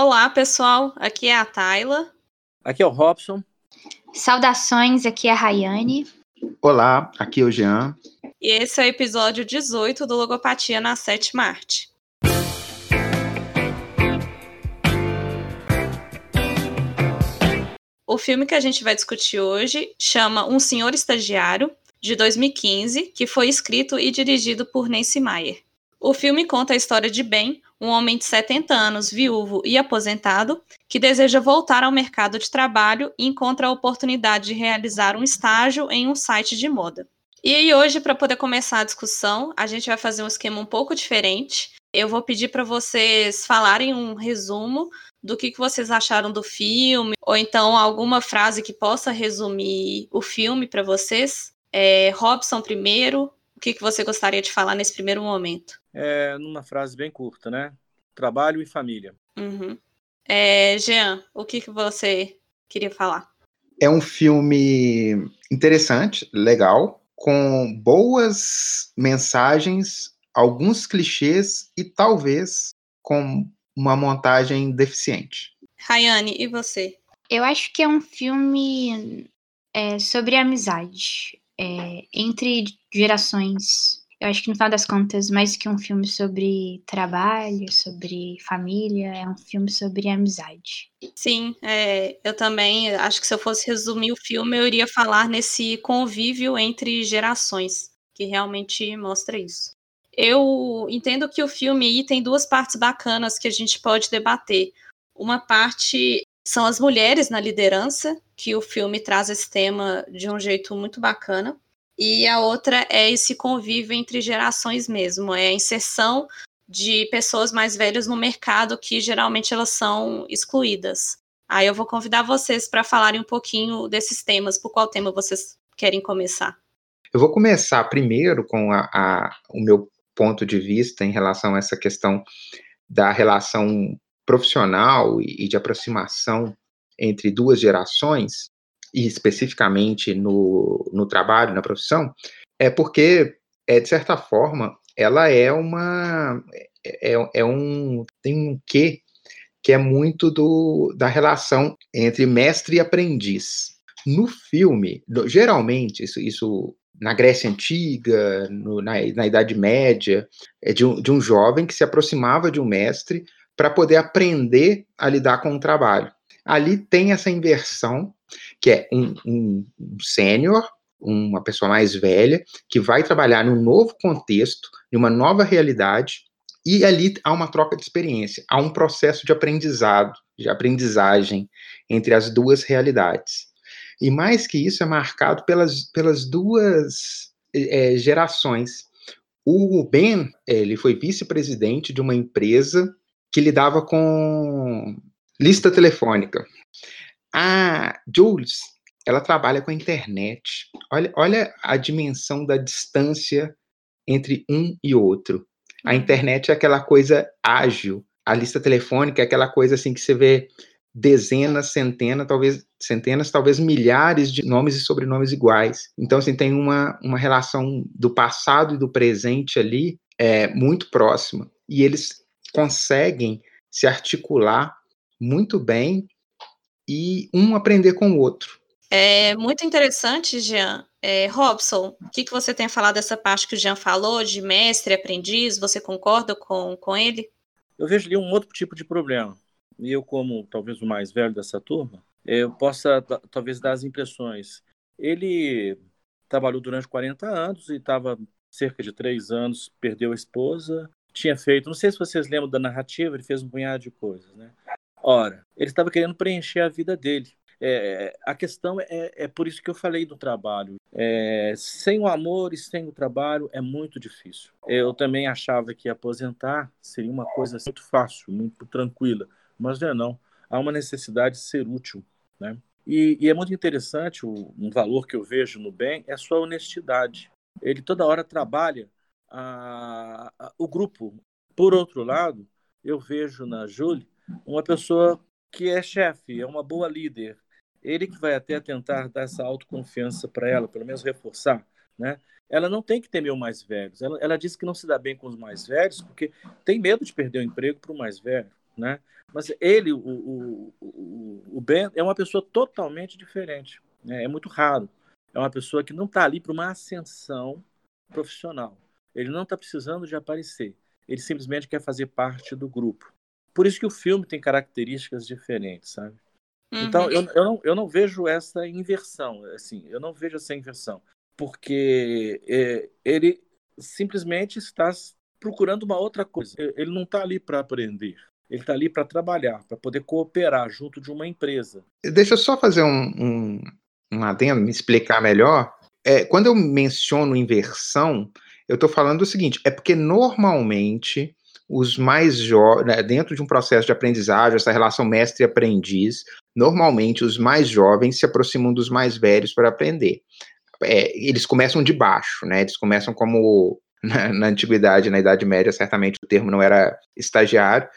Olá, pessoal. Aqui é a Tayla. Aqui é o Robson. Saudações, aqui é a Rayane. Olá, aqui é o Jean. E esse é o episódio 18 do Logopatia na Sétima Arte. O filme que a gente vai discutir hoje chama Um Senhor Estagiário, de 2015, que foi escrito e dirigido por Nancy Meyer. O filme conta a história de Ben, um homem de 70 anos, viúvo e aposentado, que deseja voltar ao mercado de trabalho e encontra a oportunidade de realizar um estágio em um site de moda. E aí, hoje, para poder começar a discussão, a gente vai fazer um esquema um pouco diferente. Eu vou pedir para vocês falarem um resumo do que, que vocês acharam do filme, ou então alguma frase que possa resumir o filme para vocês. É, Robson primeiro, o que, que você gostaria de falar nesse primeiro momento? É, numa frase bem curta, né? Trabalho e família. Uhum. É, Jean, o que, que você queria falar? É um filme interessante, legal, com boas mensagens, alguns clichês e talvez com uma montagem deficiente. Rayane, e você? Eu acho que é um filme é, sobre amizade é, entre gerações. Eu acho que no final das contas, mais que um filme sobre trabalho, sobre família, é um filme sobre amizade. Sim, é, eu também acho que se eu fosse resumir o filme, eu iria falar nesse convívio entre gerações, que realmente mostra isso. Eu entendo que o filme tem duas partes bacanas que a gente pode debater. Uma parte são as mulheres na liderança, que o filme traz esse tema de um jeito muito bacana. E a outra é esse convívio entre gerações mesmo, é a inserção de pessoas mais velhas no mercado que geralmente elas são excluídas. Aí eu vou convidar vocês para falarem um pouquinho desses temas, por qual tema vocês querem começar. Eu vou começar primeiro com a, a, o meu ponto de vista em relação a essa questão da relação profissional e de aproximação entre duas gerações, e especificamente no, no trabalho, na profissão, é porque, é, de certa forma, ela é uma. É, é um. tem um quê que é muito do, da relação entre mestre e aprendiz. No filme, geralmente, isso, isso na Grécia Antiga, no, na, na Idade Média, é de um, de um jovem que se aproximava de um mestre para poder aprender a lidar com o trabalho. Ali tem essa inversão, que é um, um, um sênior, uma pessoa mais velha, que vai trabalhar num novo contexto, em uma nova realidade, e ali há uma troca de experiência, há um processo de aprendizado, de aprendizagem entre as duas realidades. E mais que isso, é marcado pelas, pelas duas é, gerações. O Ben, ele foi vice-presidente de uma empresa que lidava com lista telefônica. A Jules, ela trabalha com a internet. Olha, olha a dimensão da distância entre um e outro. A uhum. internet é aquela coisa ágil, a lista telefônica é aquela coisa assim que você vê dezenas, centenas, talvez centenas, talvez milhares de nomes e sobrenomes iguais. Então, assim, tem uma, uma relação do passado e do presente ali é, muito próxima. E eles conseguem se articular muito bem e um aprender com o outro. É muito interessante, Jean. É, Robson, o que, que você tem a falar dessa parte que o Jean falou, de mestre, aprendiz? Você concorda com, com ele? Eu vejo ali um outro tipo de problema. E eu, como talvez o mais velho dessa turma, eu possa talvez dar as impressões. Ele trabalhou durante 40 anos e estava cerca de três anos, perdeu a esposa, tinha feito, não sei se vocês lembram da narrativa, ele fez um punhado de coisas, né? Ora, ele estava querendo preencher a vida dele. É, a questão é, é por isso que eu falei do trabalho. É, sem o amor e sem o trabalho é muito difícil. Eu também achava que aposentar seria uma coisa muito fácil, muito tranquila, mas não é não. Há uma necessidade de ser útil, né? E, e é muito interessante o, um valor que eu vejo no bem é sua honestidade. Ele toda hora trabalha a, a, o grupo. Por outro lado, eu vejo na Julie uma pessoa que é chefe, é uma boa líder. Ele que vai até tentar dar essa autoconfiança para ela, pelo menos reforçar, né? Ela não tem que temer os mais velhos. Ela, ela diz que não se dá bem com os mais velhos porque tem medo de perder o emprego para o mais velho, né? Mas ele, o, o, o, o Ben, é uma pessoa totalmente diferente. Né? É muito raro. É uma pessoa que não está ali para uma ascensão profissional. Ele não está precisando de aparecer. Ele simplesmente quer fazer parte do grupo. Por isso que o filme tem características diferentes, sabe? Então, uhum. Então, eu, eu, não, eu não vejo essa inversão, assim, eu não vejo essa inversão, porque é, ele simplesmente está procurando uma outra coisa. Ele não está ali para aprender, ele está ali para trabalhar, para poder cooperar junto de uma empresa. Deixa eu só fazer um, um, um adendo, me explicar melhor. É, quando eu menciono inversão, eu estou falando o seguinte: é porque normalmente os mais jovens, né, dentro de um processo de aprendizagem, essa relação mestre-aprendiz, normalmente os mais jovens se aproximam dos mais velhos para aprender. É, eles começam de baixo, né? Eles começam como na, na, antiguidade, na Idade Média, certamente o termo não era estagiário,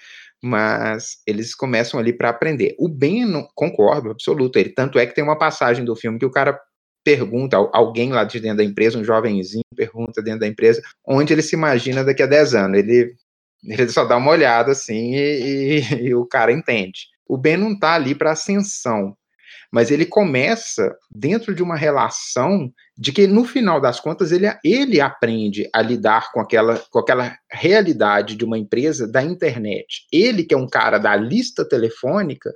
mas eles começam ali para aprender. O Ben, concordo, absoluto. Ele tanto é que tem uma passagem do filme que o cara pergunta, alguém lá de dentro da empresa, um jovenzinho, pergunta dentro da empresa, onde ele se imagina daqui a 10 anos. Ele ele só dá uma olhada assim e, e, e o cara entende. O Ben não está ali para ascensão, mas ele começa dentro de uma relação de que no final das contas ele, ele aprende a lidar com aquela, com aquela realidade de uma empresa da internet. Ele que é um cara da lista telefônica,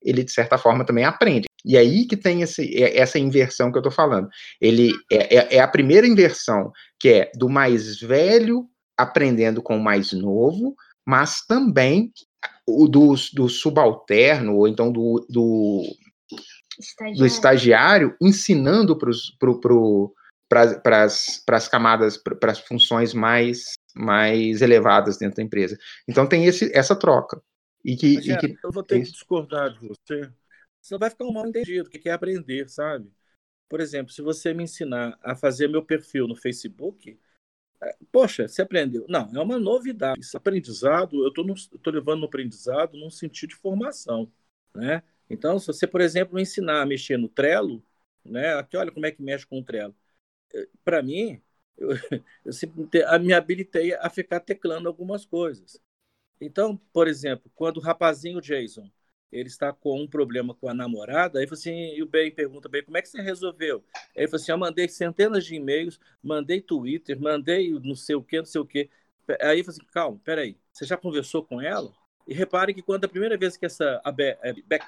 ele de certa forma também aprende. E aí que tem esse, é, essa inversão que eu estou falando. Ele é, é, é a primeira inversão que é do mais velho aprendendo com o mais novo, mas também o do, do subalterno, ou então do, do, estagiário. do estagiário, ensinando para pro, pro, as camadas, para as funções mais, mais elevadas dentro da empresa. Então tem esse, essa troca. E que, Mas, e que... Eu vou ter que discordar de você. Você vai ficar um mal entendido, que é aprender, sabe? Por exemplo, se você me ensinar a fazer meu perfil no Facebook, Poxa, você aprendeu. Não, é uma novidade. Esse aprendizado, eu estou levando no aprendizado num sentido de formação. Né? Então, se você, por exemplo, me ensinar a mexer no Trello, né? aqui olha como é que mexe com o Trello. Eh, Para mim, eu, eu sempre me habilitei a ficar teclando algumas coisas. Então, por exemplo, quando o rapazinho Jason ele está com um problema com a namorada, aí assim, e o Ben pergunta bem, como é que você resolveu? Aí ele assim, eu mandei centenas de e-mails, mandei Twitter, mandei não sei o que, não sei o que. Aí eu falei assim, calma, peraí, você já conversou com ela? E repare que quando a primeira vez que essa a Be a Beck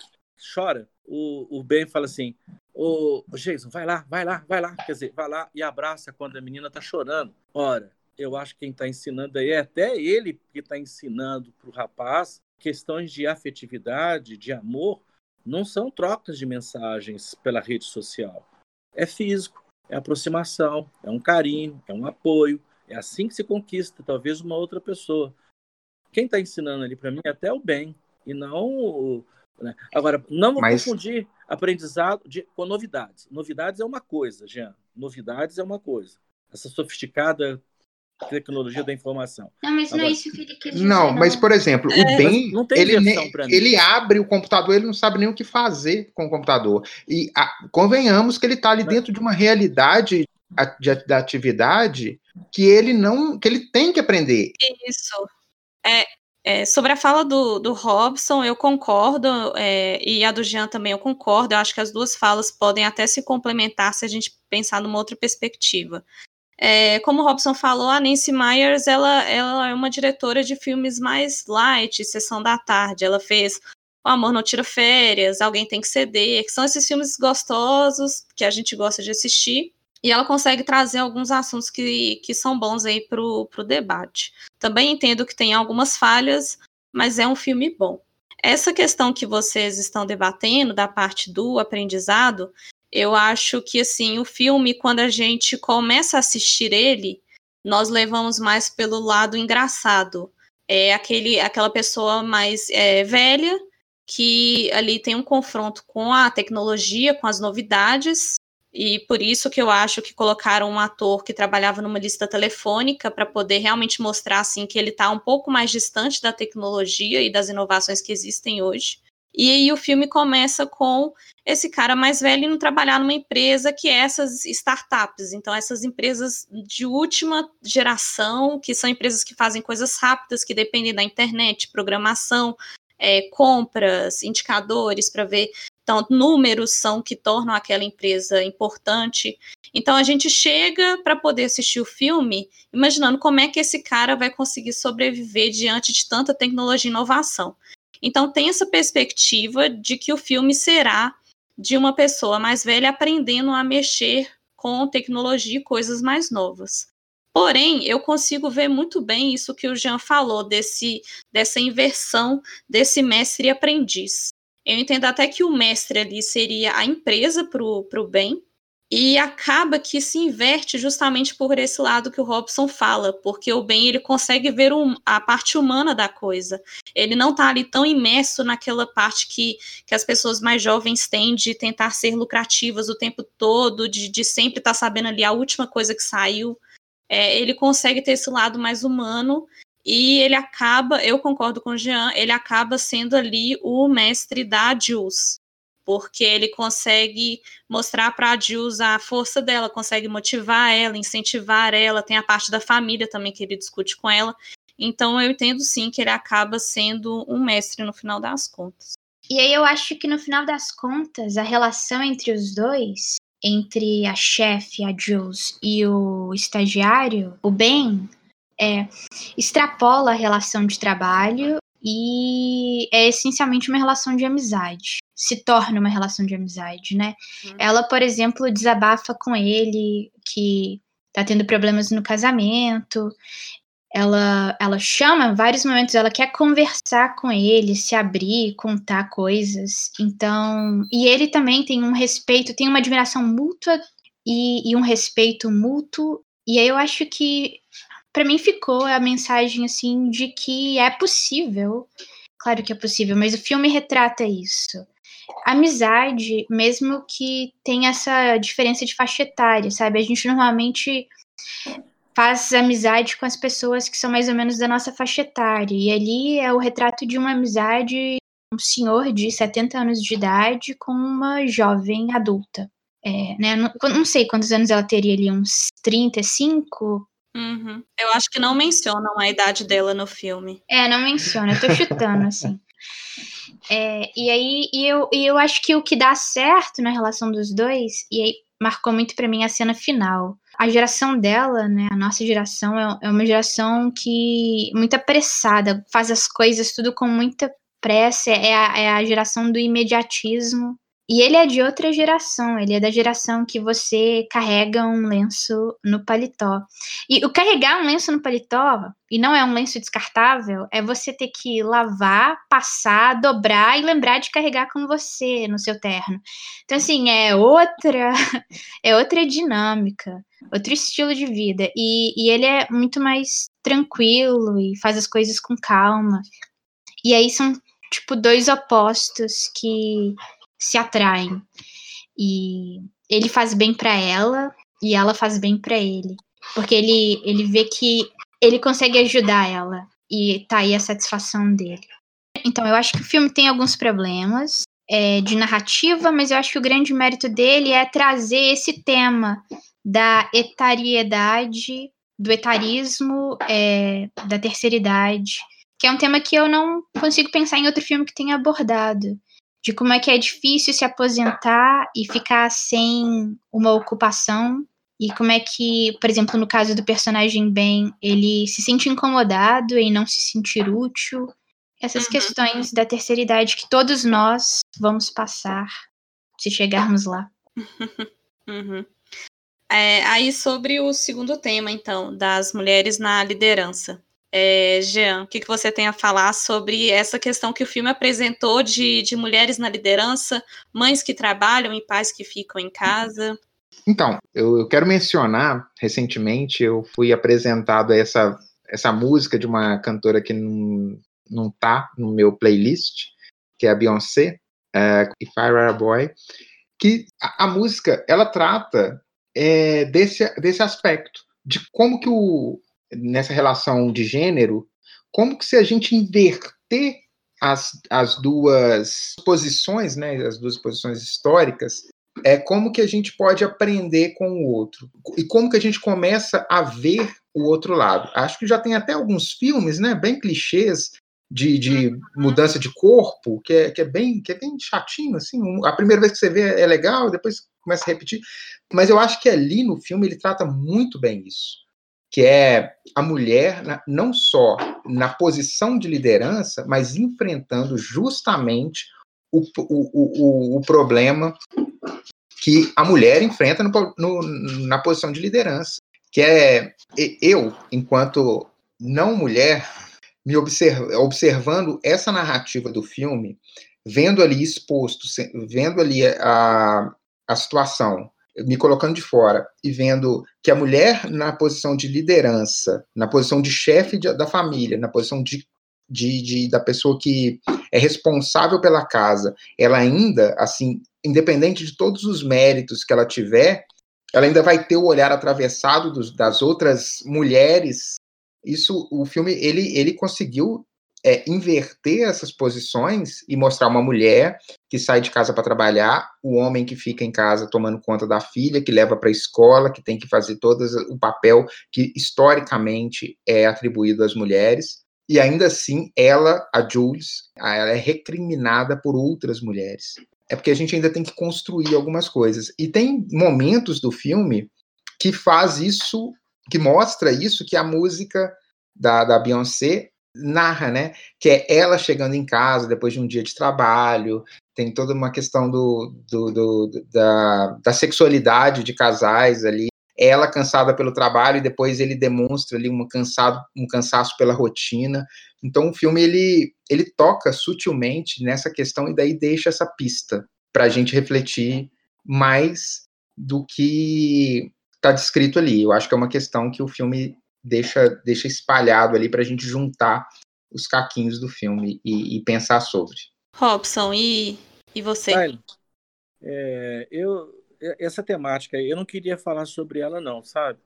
chora, o, o Ben fala assim, ô Jason, vai lá, vai lá, vai lá, quer dizer, vai lá e abraça quando a menina tá chorando. Ora, eu acho que quem está ensinando aí é até ele que está ensinando para o rapaz questões de afetividade, de amor, não são trocas de mensagens pela rede social. É físico, é aproximação, é um carinho, é um apoio. É assim que se conquista, talvez, uma outra pessoa. Quem está ensinando ali para mim é até o bem, e não. Né? Agora, não vou Mas... confundir aprendizado de, com novidades. Novidades é uma coisa, Jean. Novidades é uma coisa. Essa sofisticada tecnologia da informação. Não, mas Agora, não é isso que ele quer dizer. Não, não. mas, por exemplo, é, o Ben, ele, ele abre o computador, ele não sabe nem o que fazer com o computador. E a, convenhamos que ele está ali mas... dentro de uma realidade de, de, atividade que ele não, que ele tem que aprender. Isso. É, é, sobre a fala do, do Robson, eu concordo, é, e a do Jean também eu concordo. Eu acho que as duas falas podem até se complementar se a gente pensar numa outra perspectiva. É, como o Robson falou, a Nancy Myers ela, ela é uma diretora de filmes mais light, Sessão da Tarde. Ela fez O Amor Não Tira Férias, Alguém Tem Que Ceder, que são esses filmes gostosos que a gente gosta de assistir. E ela consegue trazer alguns assuntos que, que são bons aí para o debate. Também entendo que tem algumas falhas, mas é um filme bom. Essa questão que vocês estão debatendo, da parte do aprendizado, eu acho que assim, o filme, quando a gente começa a assistir ele, nós levamos mais pelo lado engraçado. É aquele, aquela pessoa mais é, velha que ali tem um confronto com a tecnologia, com as novidades, e por isso que eu acho que colocaram um ator que trabalhava numa lista telefônica para poder realmente mostrar assim que ele está um pouco mais distante da tecnologia e das inovações que existem hoje. E aí o filme começa com esse cara mais velho indo trabalhar numa empresa que é essas startups. Então, essas empresas de última geração, que são empresas que fazem coisas rápidas, que dependem da internet, programação, é, compras, indicadores para ver. Então, números são que tornam aquela empresa importante. Então, a gente chega para poder assistir o filme imaginando como é que esse cara vai conseguir sobreviver diante de tanta tecnologia e inovação. Então, tem essa perspectiva de que o filme será de uma pessoa mais velha aprendendo a mexer com tecnologia e coisas mais novas. Porém, eu consigo ver muito bem isso que o Jean falou, desse, dessa inversão desse mestre e aprendiz. Eu entendo até que o mestre ali seria a empresa para o bem, e acaba que se inverte justamente por esse lado que o Robson fala, porque o bem ele consegue ver um, a parte humana da coisa. Ele não está ali tão imerso naquela parte que, que as pessoas mais jovens têm de tentar ser lucrativas o tempo todo, de, de sempre estar tá sabendo ali a última coisa que saiu. É, ele consegue ter esse lado mais humano e ele acaba, eu concordo com o Jean, ele acaba sendo ali o mestre da Jules porque ele consegue mostrar para a Jules a força dela, consegue motivar ela, incentivar ela, tem a parte da família também que ele discute com ela. Então eu entendo sim que ele acaba sendo um mestre no final das contas. E aí eu acho que no final das contas, a relação entre os dois, entre a chefe, a Jules, e o estagiário, o Ben, é, extrapola a relação de trabalho e é essencialmente uma relação de amizade. Se torna uma relação de amizade, né? Uhum. Ela, por exemplo, desabafa com ele que tá tendo problemas no casamento. Ela, ela chama em vários momentos, ela quer conversar com ele, se abrir, contar coisas. Então, e ele também tem um respeito, tem uma admiração mútua e, e um respeito mútuo. E aí eu acho que para mim ficou a mensagem assim de que é possível, claro que é possível, mas o filme retrata isso. Amizade, mesmo que tenha essa diferença de faixa etária, sabe? A gente normalmente faz amizade com as pessoas que são mais ou menos da nossa faixa etária. E ali é o retrato de uma amizade um senhor de 70 anos de idade com uma jovem adulta. É, né, não, não, sei quantos anos ela teria ali, uns 35, Uhum. Eu acho que não mencionam a idade dela no filme. É, não menciona, eu tô chutando, assim. É, e aí, e eu, e eu acho que o que dá certo na relação dos dois, e aí marcou muito para mim a cena final. A geração dela, né, a nossa geração, é, é uma geração que muito apressada, faz as coisas tudo com muita pressa, é a, é a geração do imediatismo, e ele é de outra geração, ele é da geração que você carrega um lenço no paletó. E o carregar um lenço no paletó, e não é um lenço descartável, é você ter que lavar, passar, dobrar e lembrar de carregar com você no seu terno. Então, assim, é outra, é outra dinâmica, outro estilo de vida. E, e ele é muito mais tranquilo e faz as coisas com calma. E aí são, tipo, dois opostos que se atraem. E ele faz bem para ela e ela faz bem para ele, porque ele ele vê que ele consegue ajudar ela e tá aí a satisfação dele. Então eu acho que o filme tem alguns problemas é, de narrativa, mas eu acho que o grande mérito dele é trazer esse tema da etariedade, do etarismo, é, da terceira idade, que é um tema que eu não consigo pensar em outro filme que tenha abordado de como é que é difícil se aposentar e ficar sem uma ocupação e como é que, por exemplo, no caso do personagem Ben, ele se sente incomodado em não se sentir útil. Essas uhum. questões da terceira idade que todos nós vamos passar se chegarmos lá. Uhum. É, aí sobre o segundo tema, então, das mulheres na liderança. É, Jean, o que, que você tem a falar sobre essa questão que o filme apresentou de, de mulheres na liderança, mães que trabalham e pais que ficam em casa? Então, eu, eu quero mencionar, recentemente eu fui apresentado a essa, essa música de uma cantora que não, não tá no meu playlist, que é a Beyoncé, é, If I a Boy, que a, a música, ela trata é, desse, desse aspecto, de como que o, nessa relação de gênero, como que se a gente inverter as, as duas posições, né, as duas posições históricas, é como que a gente pode aprender com o outro e como que a gente começa a ver o outro lado. Acho que já tem até alguns filmes, né, bem clichês de, de mudança de corpo, que é, que é bem que é bem chatinho, assim. A primeira vez que você vê é legal, depois começa a repetir. Mas eu acho que ali no filme ele trata muito bem isso, que é a mulher não só na posição de liderança, mas enfrentando justamente o, o, o, o problema que a mulher enfrenta no, no, na posição de liderança, que é eu, enquanto não mulher, me observ observando essa narrativa do filme, vendo ali exposto, vendo ali a, a situação, me colocando de fora e vendo que a mulher na posição de liderança, na posição de chefe da família, na posição de, de, de, da pessoa que é responsável pela casa, ela ainda, assim, independente de todos os méritos que ela tiver, ela ainda vai ter o olhar atravessado dos, das outras mulheres. Isso o filme ele, ele conseguiu é, inverter essas posições e mostrar uma mulher que sai de casa para trabalhar, o homem que fica em casa tomando conta da filha, que leva para a escola, que tem que fazer todo o papel que historicamente é atribuído às mulheres. E ainda assim, ela, a Jules, ela é recriminada por outras mulheres. É porque a gente ainda tem que construir algumas coisas. E tem momentos do filme que faz isso que mostra isso que a música da, da Beyoncé narra, né? Que é ela chegando em casa depois de um dia de trabalho, tem toda uma questão do, do, do, da, da sexualidade de casais ali, ela cansada pelo trabalho e depois ele demonstra ali um cansado um cansaço pela rotina então o filme ele ele toca sutilmente nessa questão e daí deixa essa pista para a gente refletir mais do que está descrito ali. Eu acho que é uma questão que o filme deixa, deixa espalhado ali para a gente juntar os caquinhos do filme e, e pensar sobre. Robson, e, e você? é, eu, essa temática, eu não queria falar sobre ela não, sabe?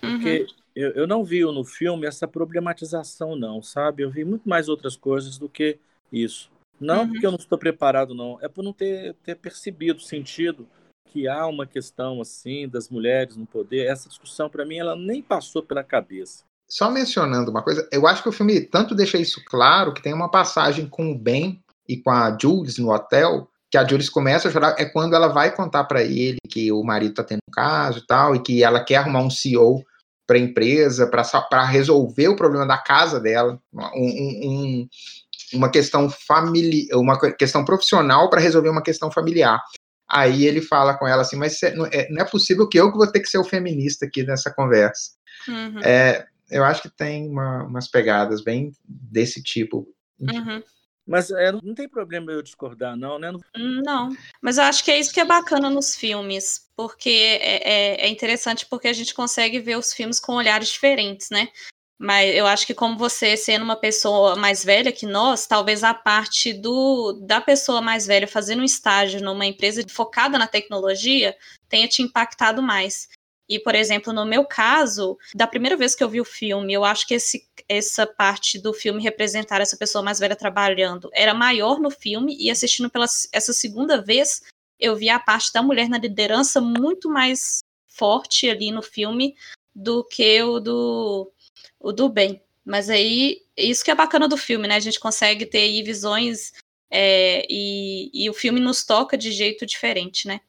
Porque uhum. eu, eu não vi no filme essa problematização não, sabe? Eu vi muito mais outras coisas do que isso. Não uhum. porque eu não estou preparado, não. É por não ter, ter percebido, sentido que há uma questão assim das mulheres no poder, essa discussão para mim ela nem passou pela cabeça. Só mencionando uma coisa, eu acho que o filme tanto deixa isso claro que tem uma passagem com o Ben e com a Jules no hotel, que a Jules começa a chorar, é quando ela vai contar para ele que o marido tá tendo um caso e tal, e que ela quer arrumar um CEO para a empresa, para resolver o problema da casa dela, um, um, uma questão familiar, uma questão profissional para resolver uma questão familiar. Aí ele fala com ela assim, mas não é, não é possível que eu que vou ter que ser o feminista aqui nessa conversa. Uhum. É, eu acho que tem uma, umas pegadas bem desse tipo. Uhum. Mas é, não tem problema eu discordar, não, né? Não, mas eu acho que é isso que é bacana nos filmes, porque é, é, é interessante porque a gente consegue ver os filmes com olhares diferentes, né? Mas eu acho que como você sendo uma pessoa mais velha que nós, talvez a parte do da pessoa mais velha fazendo um estágio numa empresa focada na tecnologia tenha te impactado mais. E, por exemplo, no meu caso, da primeira vez que eu vi o filme, eu acho que esse, essa parte do filme representar essa pessoa mais velha trabalhando era maior no filme, e assistindo pela essa segunda vez, eu vi a parte da mulher na liderança muito mais forte ali no filme do que o do o do bem. Mas aí, isso que é bacana do filme, né? A gente consegue ter aí visões é, e, e, o filme nos toca de jeito diferente, né?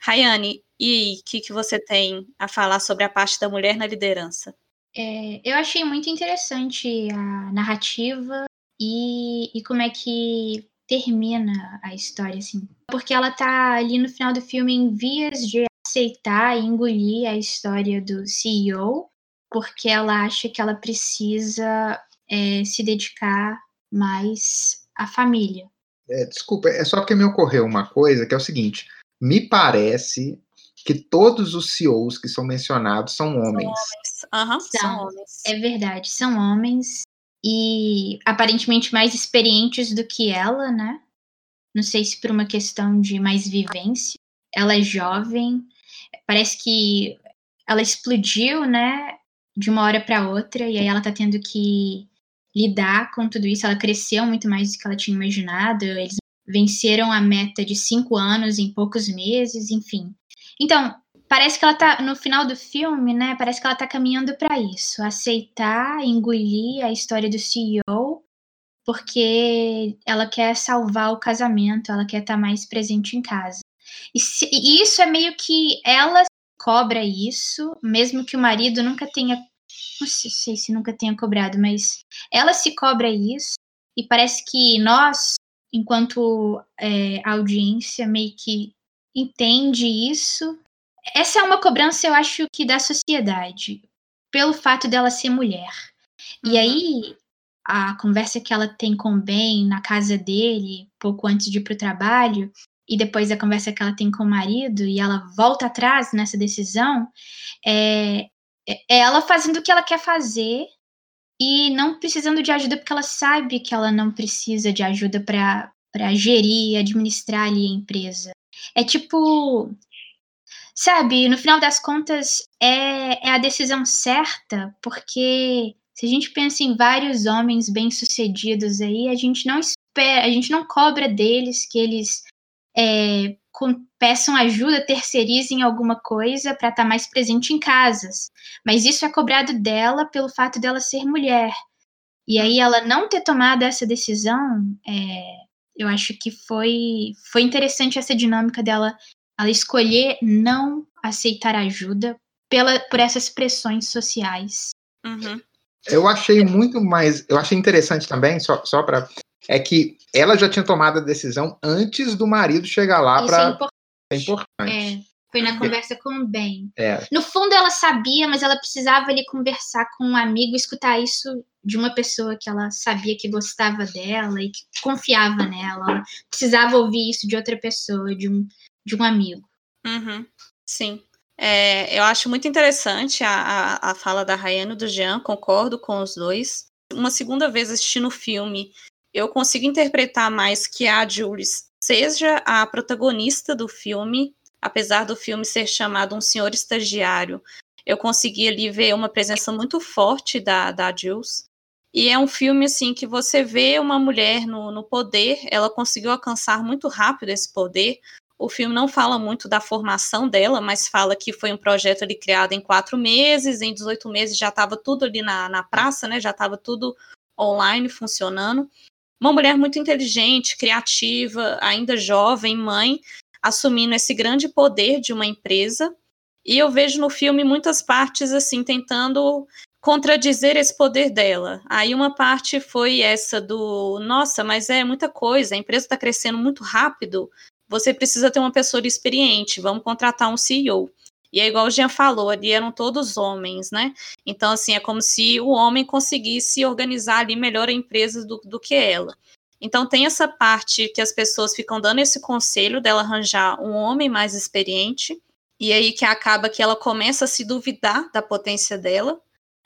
Rayane, e o que, que você tem a falar sobre a parte da mulher na liderança? É, eu achei muito interessante a narrativa e, e como é que termina a história, assim. Porque ela tá ali no final do filme em vias de aceitar e engolir a história do CEO porque ela acha que ela precisa é, se dedicar mais à família. É, desculpa, é só porque me ocorreu uma coisa que é o seguinte: me parece que todos os CEOs que são mencionados são homens. São homens. Uhum, são, são homens. É verdade, são homens e aparentemente mais experientes do que ela, né? Não sei se por uma questão de mais vivência. Ela é jovem, parece que ela explodiu, né? De uma hora para outra, e aí ela tá tendo que lidar com tudo isso. Ela cresceu muito mais do que ela tinha imaginado. Eles venceram a meta de cinco anos em poucos meses, enfim. Então, parece que ela tá no final do filme, né? Parece que ela tá caminhando para isso, aceitar, engolir a história do CEO, porque ela quer salvar o casamento, ela quer estar tá mais presente em casa. E, se, e isso é meio que ela cobra isso, mesmo que o marido nunca tenha não sei se nunca tenha cobrado, mas ela se cobra isso e parece que nós, enquanto é, audiência, meio que entende isso. Essa é uma cobrança, eu acho que da sociedade, pelo fato dela ser mulher. Uhum. E aí, a conversa que ela tem com o Ben na casa dele, pouco antes de ir para o trabalho, e depois a conversa que ela tem com o marido, e ela volta atrás nessa decisão, é, é, ela fazendo o que ela quer fazer e não precisando de ajuda porque ela sabe que ela não precisa de ajuda para gerir, administrar ali a empresa. É tipo, sabe, no final das contas é, é a decisão certa, porque se a gente pensa em vários homens bem-sucedidos aí, a gente não espera, a gente não cobra deles que eles é, com, peçam ajuda, terceirizem alguma coisa para estar tá mais presente em casas. Mas isso é cobrado dela pelo fato dela ser mulher. E aí ela não ter tomado essa decisão, é, eu acho que foi, foi interessante essa dinâmica dela ela escolher não aceitar ajuda pela, por essas pressões sociais. Uhum. Eu achei muito mais. Eu achei interessante também, só, só para é que ela já tinha tomado a decisão antes do marido chegar lá para. É, é importante. É, foi na conversa com o Ben. É. No fundo, ela sabia, mas ela precisava ali conversar com um amigo, escutar isso de uma pessoa que ela sabia que gostava dela e que confiava nela. Ela precisava ouvir isso de outra pessoa, de um, de um amigo. Uhum. Sim. É, eu acho muito interessante a, a, a fala da Rayane e do Jean, concordo com os dois. Uma segunda vez assistindo o filme, eu consigo interpretar mais que a Jules seja a protagonista do filme, apesar do filme ser chamado Um Senhor Estagiário. Eu consegui ali ver uma presença muito forte da, da Jules. E é um filme assim que você vê uma mulher no, no poder, ela conseguiu alcançar muito rápido esse poder. O filme não fala muito da formação dela, mas fala que foi um projeto ali criado em quatro meses, em 18 meses já estava tudo ali na, na praça, né? Já estava tudo online funcionando. Uma mulher muito inteligente, criativa, ainda jovem, mãe, assumindo esse grande poder de uma empresa. E eu vejo no filme muitas partes assim tentando contradizer esse poder dela. Aí uma parte foi essa do, nossa, mas é muita coisa, a empresa está crescendo muito rápido, você precisa ter uma pessoa experiente, vamos contratar um CEO. E é igual o Jean falou, ali eram todos homens, né? Então, assim, é como se o homem conseguisse organizar ali melhor a empresa do, do que ela. Então, tem essa parte que as pessoas ficam dando esse conselho dela arranjar um homem mais experiente, e aí que acaba que ela começa a se duvidar da potência dela.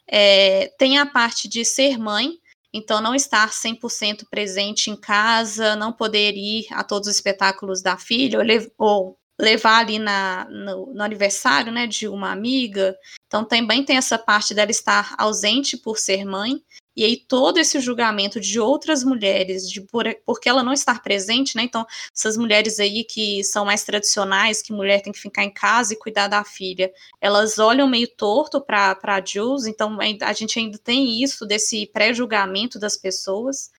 É, tem a parte de ser mãe, então não estar 100% presente em casa, não poder ir a todos os espetáculos da filha, ou, ou levar ali na, no, no, aniversário, né, de uma amiga. Então também tem essa parte dela estar ausente por ser mãe. E aí todo esse julgamento de outras mulheres, de por, porque ela não estar presente, né? Então, essas mulheres aí que são mais tradicionais, que mulher tem que ficar em casa e cuidar da filha, elas olham meio torto para a Jules, então a gente ainda tem isso desse pré-julgamento das pessoas.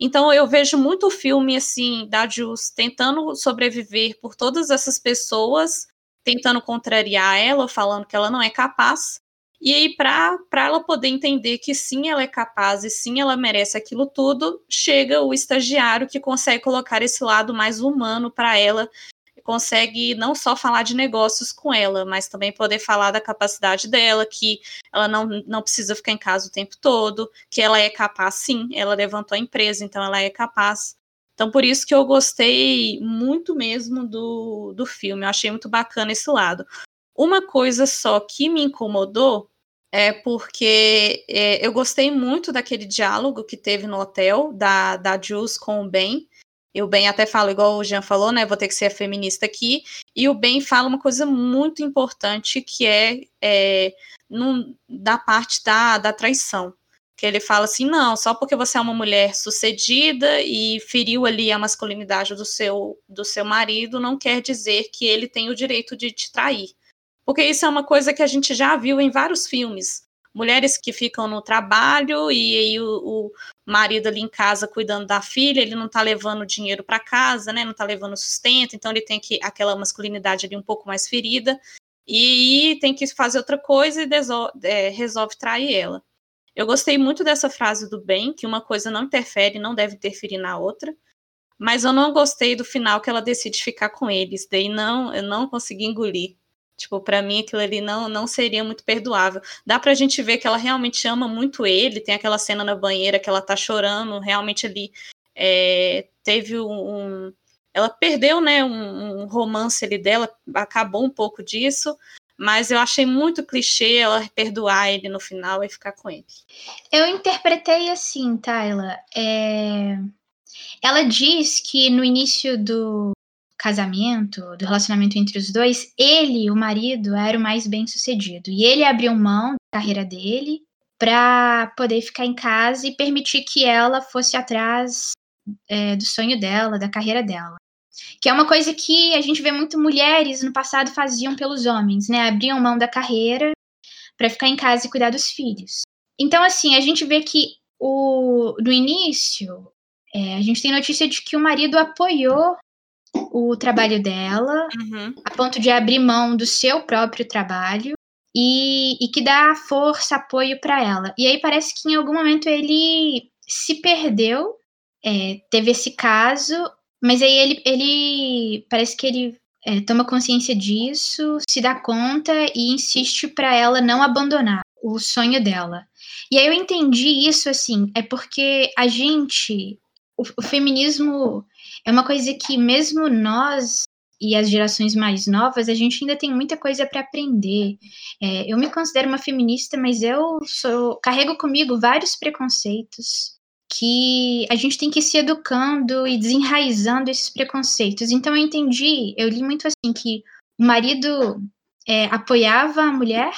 Então eu vejo muito filme assim da Jus tentando sobreviver por todas essas pessoas, tentando contrariar ela, falando que ela não é capaz. E aí, para ela poder entender que sim, ela é capaz e sim, ela merece aquilo tudo, chega o estagiário que consegue colocar esse lado mais humano para ela consegue não só falar de negócios com ela, mas também poder falar da capacidade dela, que ela não, não precisa ficar em casa o tempo todo, que ela é capaz sim, ela levantou a empresa, então ela é capaz. Então, por isso que eu gostei muito mesmo do, do filme, eu achei muito bacana esse lado. Uma coisa só que me incomodou é porque é, eu gostei muito daquele diálogo que teve no hotel da, da Jules com o Ben, e o Ben até fala, igual o Jean falou, né? Vou ter que ser feminista aqui. E o Ben fala uma coisa muito importante que é, é num, da parte da, da traição. Que ele fala assim: não, só porque você é uma mulher sucedida e feriu ali a masculinidade do seu, do seu marido, não quer dizer que ele tem o direito de te trair. Porque isso é uma coisa que a gente já viu em vários filmes. Mulheres que ficam no trabalho e aí o, o marido ali em casa cuidando da filha, ele não tá levando dinheiro para casa, né? Não tá levando sustento, então ele tem que aquela masculinidade ali um pouco mais ferida e tem que fazer outra coisa e é, resolve trair ela. Eu gostei muito dessa frase do bem, que uma coisa não interfere, não deve interferir na outra. Mas eu não gostei do final que ela decide ficar com eles. Daí não, eu não consegui engolir. Tipo, para mim aquilo ali não, não seria muito perdoável. Dá pra gente ver que ela realmente ama muito ele. Tem aquela cena na banheira que ela tá chorando, realmente ali é, teve um, ela perdeu, né, um, um, romance ali dela, acabou um pouco disso, mas eu achei muito clichê ela perdoar ele no final e ficar com ele. Eu interpretei assim, Tayla. É... Ela diz que no início do casamento, do relacionamento entre os dois, ele, o marido, era o mais bem sucedido. E ele abriu mão da carreira dele para poder ficar em casa e permitir que ela fosse atrás é, do sonho dela, da carreira dela. Que é uma coisa que a gente vê muito mulheres no passado faziam pelos homens, né? Abriam mão da carreira para ficar em casa e cuidar dos filhos. Então, assim, a gente vê que o, no início, é, a gente tem notícia de que o marido apoiou o trabalho dela, uhum. a ponto de abrir mão do seu próprio trabalho e, e que dá força, apoio para ela. E aí parece que em algum momento ele se perdeu, é, teve esse caso mas aí ele, ele parece que ele é, toma consciência disso, se dá conta e insiste para ela não abandonar o sonho dela. E aí eu entendi isso assim, é porque a gente, o, feminismo é uma coisa que mesmo nós e as gerações mais novas, a gente ainda tem muita coisa para aprender. É, eu me considero uma feminista, mas eu sou, carrego comigo vários preconceitos que a gente tem que ir se educando e desenraizando esses preconceitos. Então eu entendi, eu li muito assim que o marido é, apoiava a mulher,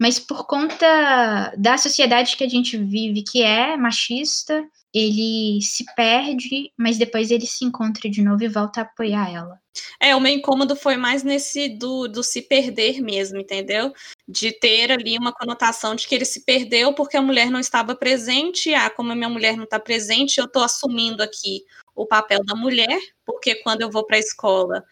mas por conta da sociedade que a gente vive, que é machista, ele se perde, mas depois ele se encontra de novo e volta a apoiar ela. É, o meu incômodo foi mais nesse do, do se perder mesmo, entendeu? De ter ali uma conotação de que ele se perdeu porque a mulher não estava presente. Ah, como a minha mulher não está presente, eu estou assumindo aqui o papel da mulher, porque quando eu vou para a escola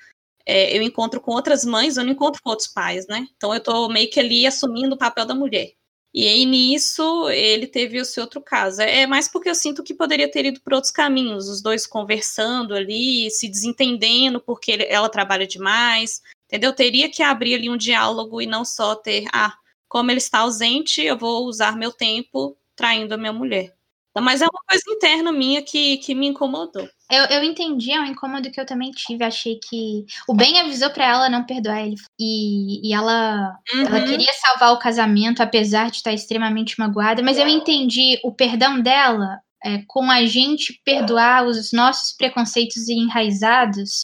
é, eu encontro com outras mães, eu não encontro com outros pais, né? Então eu estou meio que ali assumindo o papel da mulher. E aí nisso ele teve seu outro caso. É, é mais porque eu sinto que poderia ter ido por outros caminhos, os dois conversando ali, se desentendendo porque ele, ela trabalha demais, entendeu? Teria que abrir ali um diálogo e não só ter, ah, como ele está ausente, eu vou usar meu tempo traindo a minha mulher. Mas é uma coisa interna minha que, que me incomodou. Eu, eu entendi, é um incômodo que eu também tive. Achei que o Ben avisou para ela não perdoar ele. E, e ela, uhum. ela queria salvar o casamento, apesar de estar extremamente magoada. Mas eu entendi o perdão dela é, com a gente perdoar os nossos preconceitos enraizados,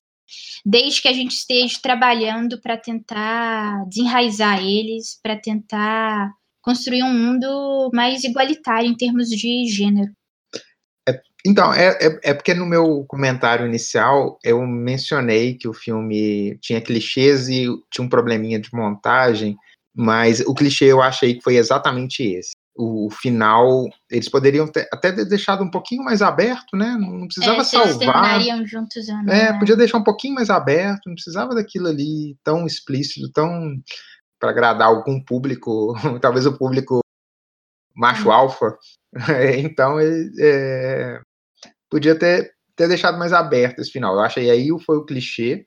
desde que a gente esteja trabalhando para tentar desenraizar eles, para tentar construir um mundo mais igualitário em termos de gênero. É, então, é, é, é, porque no meu comentário inicial eu mencionei que o filme tinha clichês e tinha um probleminha de montagem, mas o clichê eu achei que foi exatamente esse. O, o final, eles poderiam ter, até ter deixado um pouquinho mais aberto, né? Não precisava é, salvar. juntos, né? É, podia deixar um pouquinho mais aberto, não precisava daquilo ali tão explícito, tão para agradar algum público, talvez o público macho uhum. alfa. então ele é, podia ter, ter deixado mais aberto esse final. Eu acho que aí foi o clichê.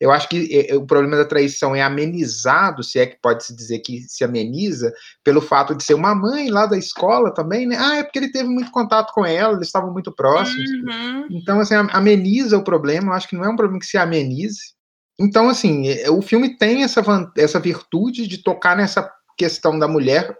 Eu acho que é, o problema da traição é amenizado, se é que pode se dizer que se ameniza, pelo fato de ser uma mãe lá da escola também, né? Ah, é porque ele teve muito contato com ela, eles estavam muito próximos. Uhum. Então, assim, ameniza o problema. Eu acho que não é um problema que se amenize. Então, assim, é, o filme tem essa, essa virtude de tocar nessa questão da mulher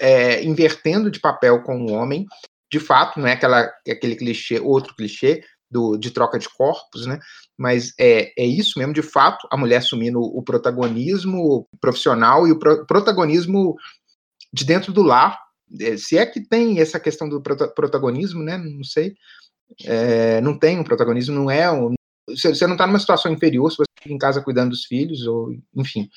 é, invertendo de papel com o homem. De fato, não é aquela, aquele clichê, outro clichê do, de troca de corpos, né? Mas é, é isso mesmo, de fato, a mulher assumindo o protagonismo profissional e o pro, protagonismo de dentro do lar, é, se é que tem essa questão do protagonismo, né? Não sei. É, não tem um protagonismo, não é um, você não está numa situação inferior se você fica em casa cuidando dos filhos, ou enfim.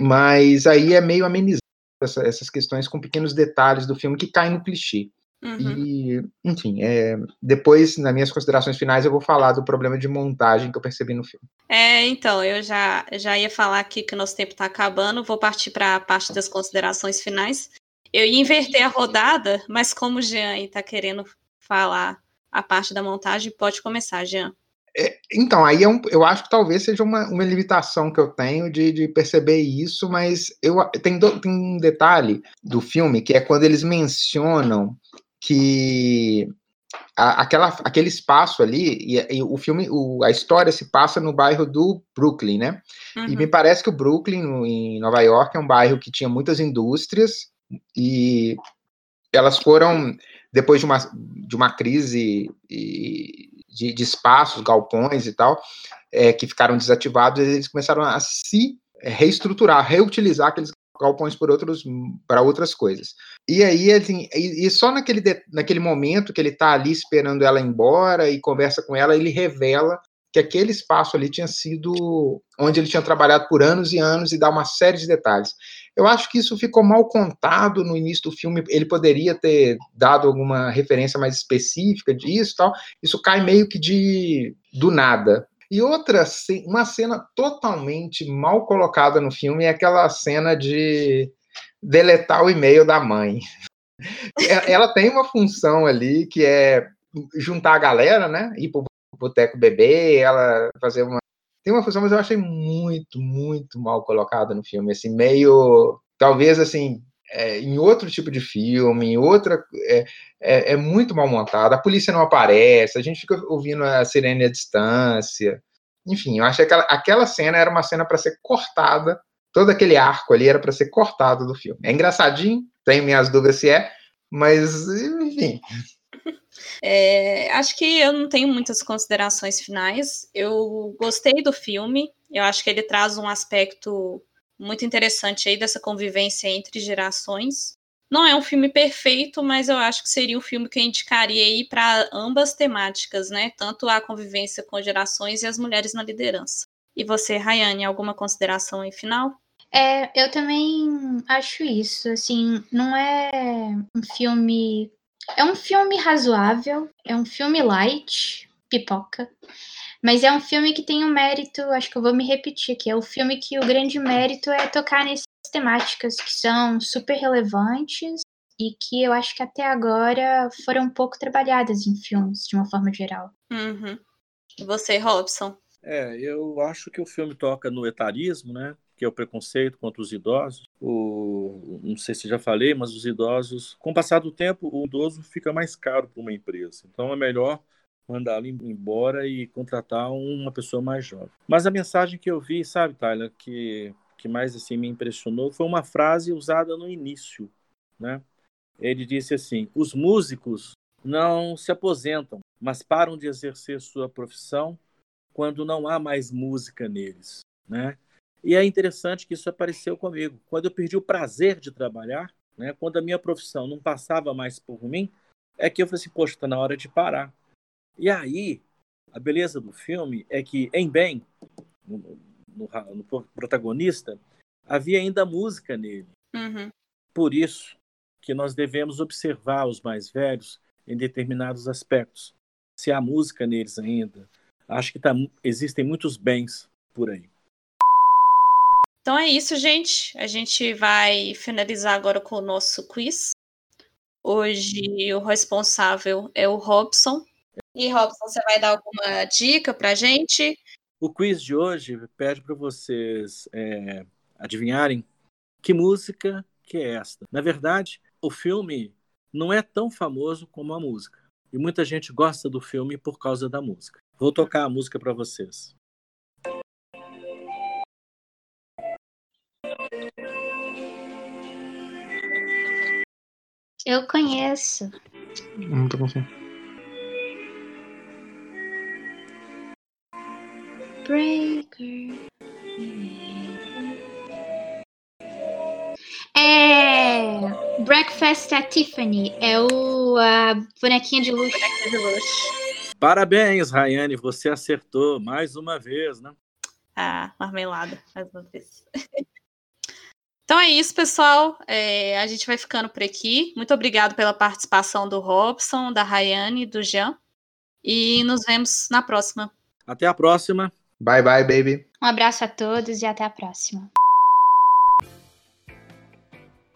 Mas aí é meio amenizado essa, essas questões com pequenos detalhes do filme que caem no clichê. Uhum. E, enfim, é, depois, nas minhas considerações finais, eu vou falar do problema de montagem que eu percebi no filme. É, então, eu já, já ia falar aqui que o nosso tempo está acabando, vou partir para a parte das considerações finais. Eu ia inverter a rodada, mas como o Jean está querendo falar a parte da montagem, pode começar, Jean. É, então, aí é um, eu acho que talvez seja uma, uma limitação que eu tenho de, de perceber isso, mas eu, tem, do, tem um detalhe do filme que é quando eles mencionam que a, aquela, aquele espaço ali, e, e, o filme, o, a história se passa no bairro do Brooklyn, né? Uhum. E me uhum. parece que o Brooklyn, no, em Nova York, é um bairro que tinha muitas indústrias e elas foram, depois de uma, de uma crise de, de espaços, galpões e tal, é, que ficaram desativados, eles começaram a se reestruturar, reutilizar aqueles galpões por outros para outras coisas. E aí assim, e, e só naquele naquele momento que ele está ali esperando ela embora e conversa com ela, ele revela que aquele espaço ali tinha sido onde ele tinha trabalhado por anos e anos e dá uma série de detalhes. Eu acho que isso ficou mal contado no início do filme. Ele poderia ter dado alguma referência mais específica disso, tal. Isso cai meio que de do nada. E outra, uma cena totalmente mal colocada no filme é aquela cena de deletar o e-mail da mãe. Ela tem uma função ali que é juntar a galera, né? Ir pro boteco bebê, ela fazer uma tem uma função, mas eu achei muito, muito mal colocada no filme, assim, meio, talvez, assim, é, em outro tipo de filme, em outra, é, é, é, muito mal montada, a polícia não aparece, a gente fica ouvindo a sirene à distância, enfim, eu acho que aquela, aquela cena era uma cena para ser cortada, todo aquele arco ali era para ser cortado do filme. É engraçadinho, tenho minhas dúvidas se é, mas, enfim, é, acho que eu não tenho muitas considerações finais. Eu gostei do filme. Eu acho que ele traz um aspecto muito interessante aí dessa convivência entre gerações. Não é um filme perfeito, mas eu acho que seria um filme que eu indicaria aí para ambas temáticas, né? Tanto a convivência com gerações e as mulheres na liderança. E você, Rayane, alguma consideração aí final? É, eu também acho isso. Assim, não é um filme é um filme razoável, é um filme light, pipoca, mas é um filme que tem um mérito, acho que eu vou me repetir aqui, é o filme que o grande mérito é tocar nessas temáticas que são super relevantes e que eu acho que até agora foram um pouco trabalhadas em filmes, de uma forma geral. Uhum. E você, Robson? É, eu acho que o filme toca no etarismo, né? Que é o preconceito contra os idosos. O, não sei se já falei, mas os idosos, com o passar do tempo, o idoso fica mais caro para uma empresa. Então é melhor mandá-lo embora e contratar uma pessoa mais jovem. Mas a mensagem que eu vi, sabe, Tyler, que, que mais assim me impressionou foi uma frase usada no início, né? Ele disse assim: "Os músicos não se aposentam, mas param de exercer sua profissão quando não há mais música neles, né? E é interessante que isso apareceu comigo. Quando eu perdi o prazer de trabalhar, né, quando a minha profissão não passava mais por mim, é que eu falei assim, poxa, está na hora de parar. E aí, a beleza do filme é que, em bem, no, no, no protagonista, havia ainda música nele. Uhum. Por isso que nós devemos observar os mais velhos em determinados aspectos. Se há música neles ainda, acho que tá, existem muitos bens por aí. Então é isso, gente. A gente vai finalizar agora com o nosso quiz. Hoje o responsável é o Robson. E Robson, você vai dar alguma dica para gente? O quiz de hoje pede para vocês é, adivinharem que música que é esta. Na verdade, o filme não é tão famoso como a música. E muita gente gosta do filme por causa da música. Vou tocar a música para vocês. Eu conheço. Não tô conseguindo. Breaker. É. Breakfast at Tiffany. É o a bonequinha de luxo. Bonequinha de luxo. Parabéns, Rayane, você acertou mais uma vez, né? Ah, marmelada, mais uma vez. Então é isso, pessoal. É, a gente vai ficando por aqui. Muito obrigado pela participação do Robson, da Rayane e do Jean. E nos vemos na próxima. Até a próxima. Bye, bye, baby. Um abraço a todos e até a próxima.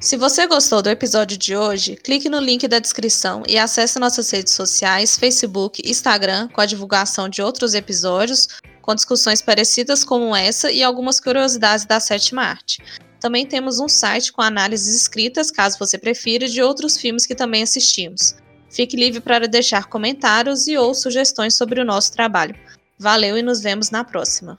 Se você gostou do episódio de hoje, clique no link da descrição e acesse nossas redes sociais, Facebook, Instagram, com a divulgação de outros episódios, com discussões parecidas como essa e algumas curiosidades da sétima arte. Também temos um site com análises escritas, caso você prefira, de outros filmes que também assistimos. Fique livre para deixar comentários e ou sugestões sobre o nosso trabalho. Valeu e nos vemos na próxima.